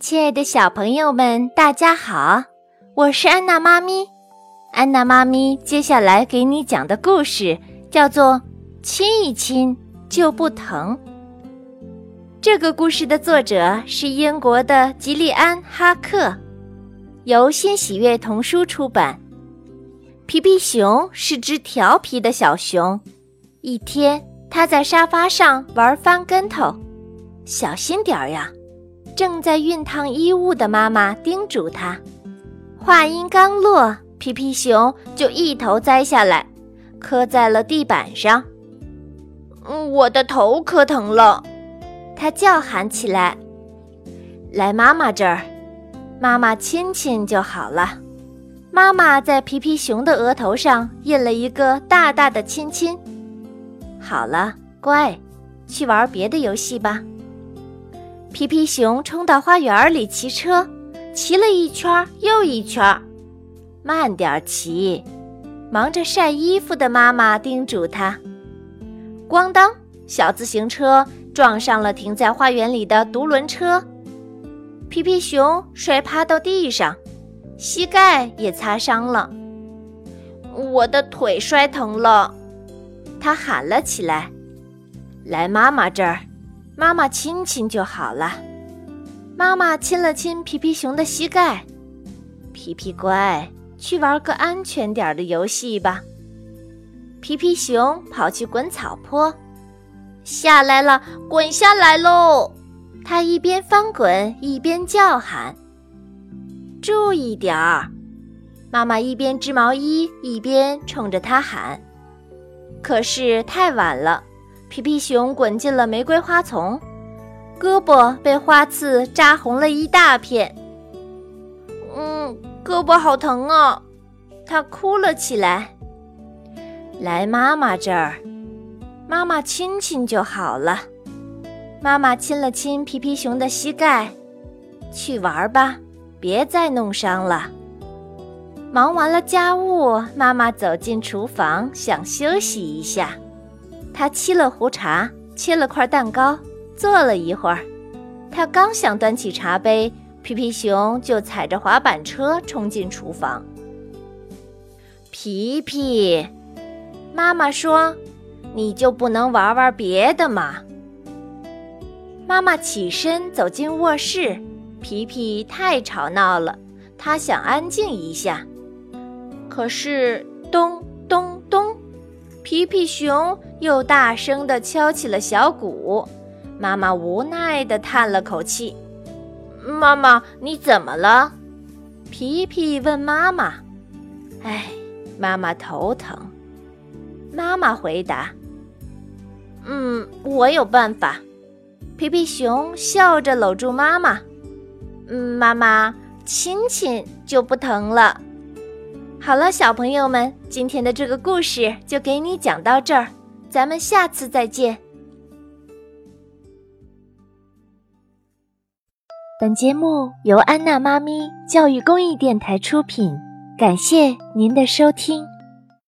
亲爱的小朋友们，大家好，我是安娜妈咪。安娜妈咪接下来给你讲的故事叫做《亲一亲就不疼》。这个故事的作者是英国的吉利安·哈克，由新喜悦童书出版。皮皮熊是只调皮的小熊，一天，它在沙发上玩翻跟头，小心点儿呀！正在熨烫衣物的妈妈叮嘱他。话音刚落，皮皮熊就一头栽下来，磕在了地板上。嗯，我的头磕疼了，他叫喊起来。来妈妈这儿，妈妈亲亲就好了。妈妈在皮皮熊的额头上印了一个大大的亲亲。好了，乖，去玩别的游戏吧。皮皮熊冲到花园里骑车，骑了一圈又一圈，慢点骑。忙着晒衣服的妈妈叮嘱他。咣当，小自行车撞上了停在花园里的独轮车，皮皮熊摔趴到地上，膝盖也擦伤了。我的腿摔疼了，他喊了起来：“来妈妈这儿。”妈妈亲亲就好了。妈妈亲了亲皮皮熊的膝盖，皮皮乖，去玩个安全点的游戏吧。皮皮熊跑去滚草坡，下来了，滚下来喽！他一边翻滚一边叫喊：“注意点儿！”妈妈一边织毛衣一边冲着他喊。可是太晚了。皮皮熊滚进了玫瑰花丛，胳膊被花刺扎红了一大片。嗯，胳膊好疼啊！他哭了起来。来妈妈这儿，妈妈亲亲就好了。妈妈亲了亲皮皮熊的膝盖，去玩吧，别再弄伤了。忙完了家务，妈妈走进厨房，想休息一下。他沏了壶茶，切了块蛋糕，坐了一会儿。他刚想端起茶杯，皮皮熊就踩着滑板车冲进厨房。皮皮，妈妈说：“你就不能玩玩别的吗？”妈妈起身走进卧室，皮皮太吵闹了，他想安静一下。可是，咚。皮皮熊又大声地敲起了小鼓，妈妈无奈地叹了口气：“妈妈，你怎么了？”皮皮问妈妈。“哎，妈妈头疼。”妈妈回答。“嗯，我有办法。”皮皮熊笑着搂住妈妈。“嗯，妈妈亲亲就不疼了。”好了，小朋友们，今天的这个故事就给你讲到这儿，咱们下次再见。本节目由安娜妈咪教育公益电台出品，感谢您的收听。